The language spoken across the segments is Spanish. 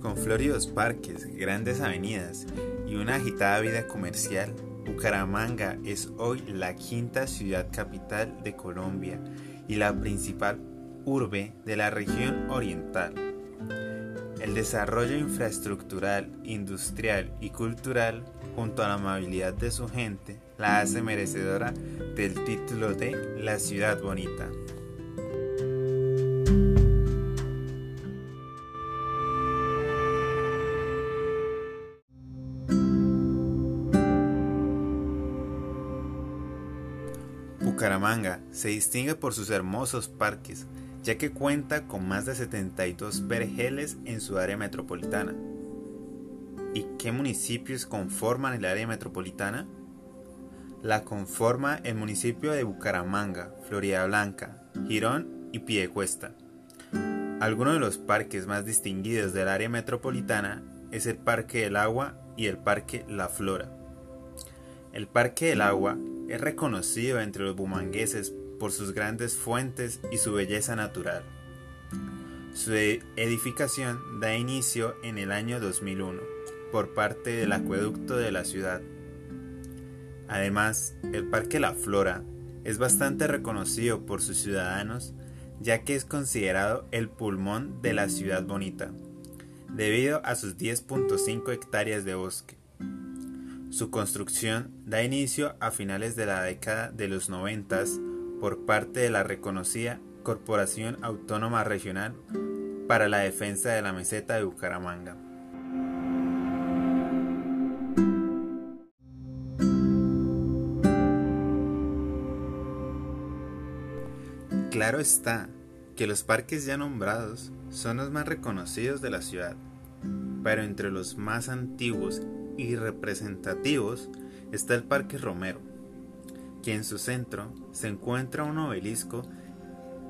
Con floridos parques, grandes avenidas y una agitada vida comercial, Bucaramanga es hoy la quinta ciudad capital de Colombia y la principal urbe de la región oriental. El desarrollo infraestructural, industrial y cultural, junto a la amabilidad de su gente, la hace merecedora del título de La Ciudad Bonita. Bucaramanga se distingue por sus hermosos parques, ya que cuenta con más de 72 vergeles en su área metropolitana. ¿Y qué municipios conforman el área metropolitana? La conforma el municipio de Bucaramanga, Florida Blanca, Girón y Piedecuesta. Algunos de los parques más distinguidos del área metropolitana es el Parque del Agua y el Parque La Flora. El Parque del Agua es reconocido entre los bumangueses por sus grandes fuentes y su belleza natural. Su edificación da inicio en el año 2001 por parte del acueducto de la ciudad. Además, el Parque La Flora es bastante reconocido por sus ciudadanos ya que es considerado el pulmón de la ciudad bonita, debido a sus 10.5 hectáreas de bosque. Su construcción da inicio a finales de la década de los 90 por parte de la reconocida Corporación Autónoma Regional para la Defensa de la Meseta de Bucaramanga. Claro está que los parques ya nombrados son los más reconocidos de la ciudad, pero entre los más antiguos y representativos está el Parque Romero, que en su centro se encuentra un obelisco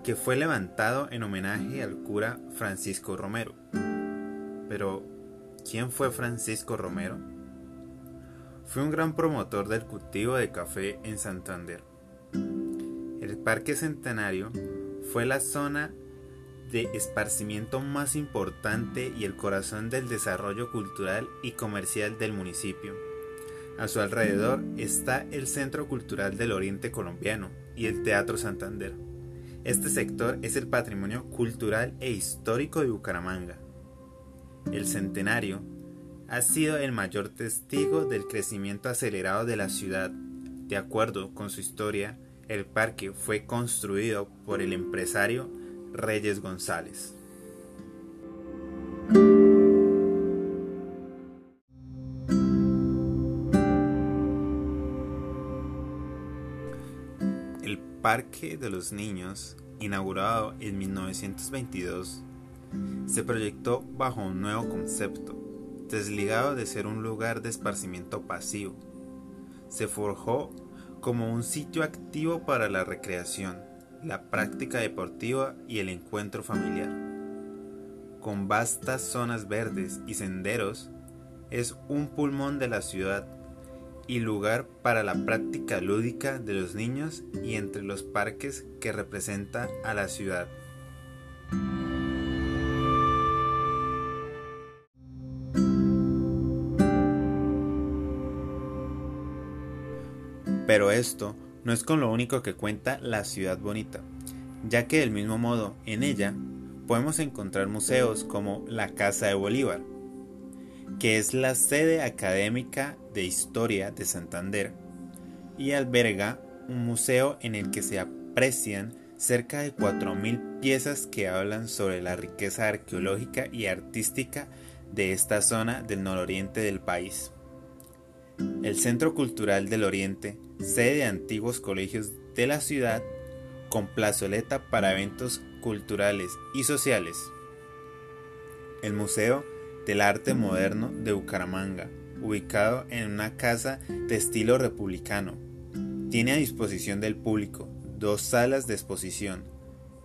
que fue levantado en homenaje al cura Francisco Romero. Pero, ¿quién fue Francisco Romero? Fue un gran promotor del cultivo de café en Santander. El Parque Centenario fue la zona de esparcimiento más importante y el corazón del desarrollo cultural y comercial del municipio. A su alrededor está el Centro Cultural del Oriente Colombiano y el Teatro Santander. Este sector es el patrimonio cultural e histórico de Bucaramanga. El centenario ha sido el mayor testigo del crecimiento acelerado de la ciudad. De acuerdo con su historia, el parque fue construido por el empresario Reyes González. El Parque de los Niños, inaugurado en 1922, se proyectó bajo un nuevo concepto, desligado de ser un lugar de esparcimiento pasivo. Se forjó como un sitio activo para la recreación, la práctica deportiva y el encuentro familiar. Con vastas zonas verdes y senderos, es un pulmón de la ciudad y lugar para la práctica lúdica de los niños y entre los parques que representa a la ciudad. Pero esto no es con lo único que cuenta la ciudad bonita, ya que del mismo modo en ella podemos encontrar museos como la Casa de Bolívar, que es la sede académica de historia de Santander y alberga un museo en el que se aprecian cerca de 4.000 piezas que hablan sobre la riqueza arqueológica y artística de esta zona del nororiente del país. El Centro Cultural del Oriente sede de antiguos colegios de la ciudad con plazoleta para eventos culturales y sociales. El Museo del Arte Moderno de Bucaramanga, ubicado en una casa de estilo republicano, tiene a disposición del público dos salas de exposición,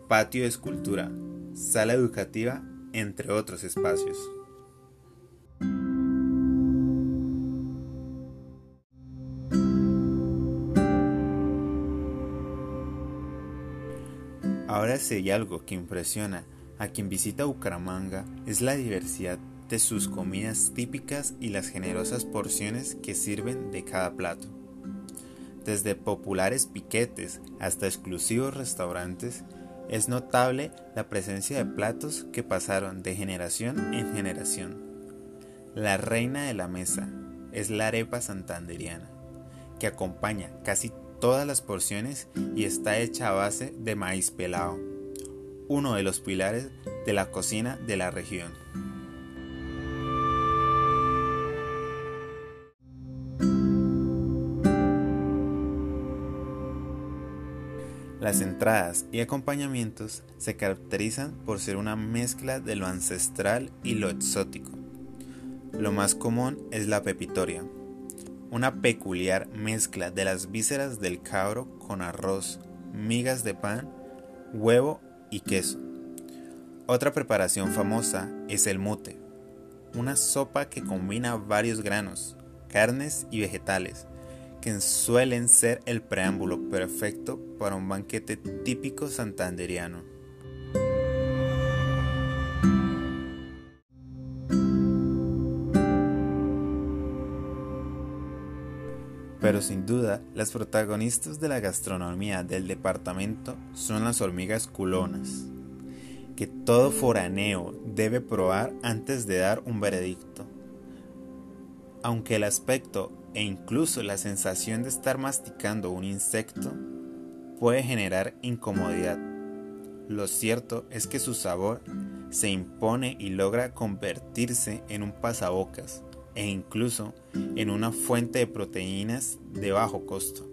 patio de escultura, sala educativa, entre otros espacios. Ahora si hay algo que impresiona a quien visita Bucaramanga es la diversidad de sus comidas típicas y las generosas porciones que sirven de cada plato. Desde populares piquetes hasta exclusivos restaurantes, es notable la presencia de platos que pasaron de generación en generación. La reina de la mesa es la arepa santanderiana, que acompaña casi todas las porciones y está hecha a base de maíz pelado, uno de los pilares de la cocina de la región. Las entradas y acompañamientos se caracterizan por ser una mezcla de lo ancestral y lo exótico. Lo más común es la pepitoria, una peculiar mezcla de las vísceras del cabro con arroz, migas de pan, huevo y queso. Otra preparación famosa es el mute, una sopa que combina varios granos, carnes y vegetales, que suelen ser el preámbulo perfecto para un banquete típico santanderiano. Pero sin duda, las protagonistas de la gastronomía del departamento son las hormigas culonas, que todo foraneo debe probar antes de dar un veredicto. Aunque el aspecto e incluso la sensación de estar masticando un insecto puede generar incomodidad. Lo cierto es que su sabor se impone y logra convertirse en un pasabocas e incluso en una fuente de proteínas de bajo costo.